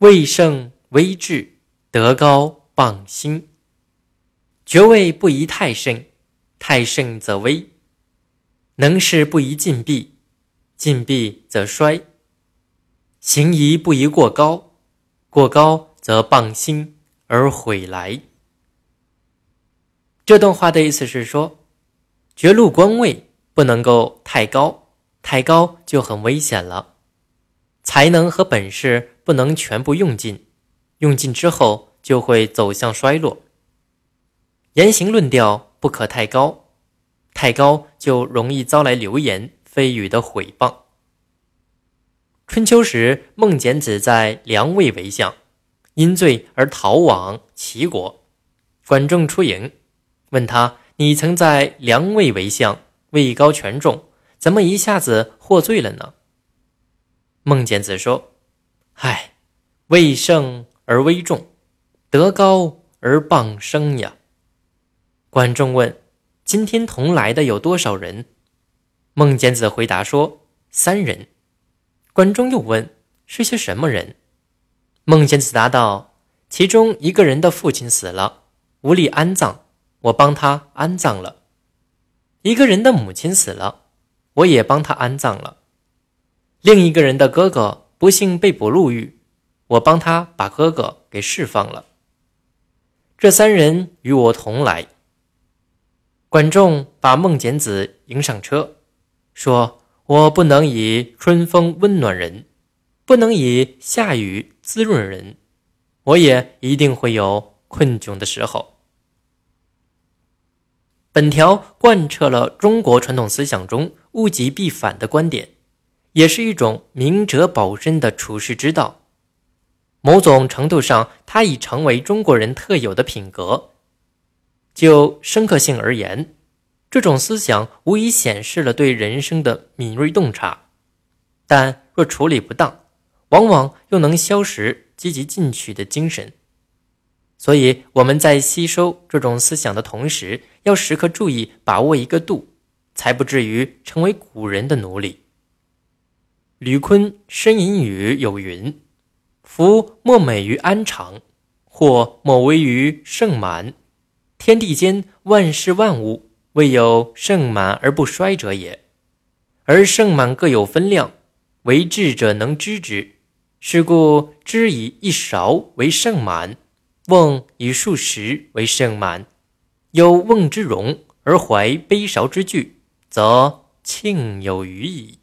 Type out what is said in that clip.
位盛微至，德高傍心。爵位不宜太盛，太盛则危；能事不宜禁闭，禁闭则衰。行仪不宜过高，过高则傍心而毁来。这段话的意思是说，爵禄官位不能够太高，太高就很危险了。才能和本事不能全部用尽，用尽之后就会走向衰落。言行论调不可太高，太高就容易遭来流言蜚语的毁谤。春秋时，孟简子在梁魏为相，因罪而逃往齐国。管仲出营，问他：“你曾在梁魏为相，位高权重，怎么一下子获罪了呢？”孟简子说：“唉，位盛而威重，德高而傍生呀。”管仲问：“今天同来的有多少人？”孟简子回答说：“三人。”管仲又问：“是些什么人？”孟简子答道：“其中一个人的父亲死了，无力安葬，我帮他安葬了；一个人的母亲死了，我也帮他安葬了；另一个人的哥哥不幸被捕入狱，我帮他把哥哥给释放了。这三人与我同来。”管仲把孟简子迎上车，说。我不能以春风温暖人，不能以夏雨滋润人，我也一定会有困窘的时候。本条贯彻了中国传统思想中物极必反的观点，也是一种明哲保身的处世之道。某种程度上，它已成为中国人特有的品格。就深刻性而言。这种思想无疑显示了对人生的敏锐洞察，但若处理不当，往往又能消蚀积极进取的精神。所以我们在吸收这种思想的同时，要时刻注意把握一个度，才不至于成为古人的奴隶。吕坤《呻吟语》有云：“夫莫美于安常，或莫危于盛满。天地间万事万物。”未有盛满而不衰者也，而盛满各有分量，为智者能知之。是故知以一勺为盛满，瓮以数十为盛满。有瓮之容而怀杯勺之具，则庆有余矣。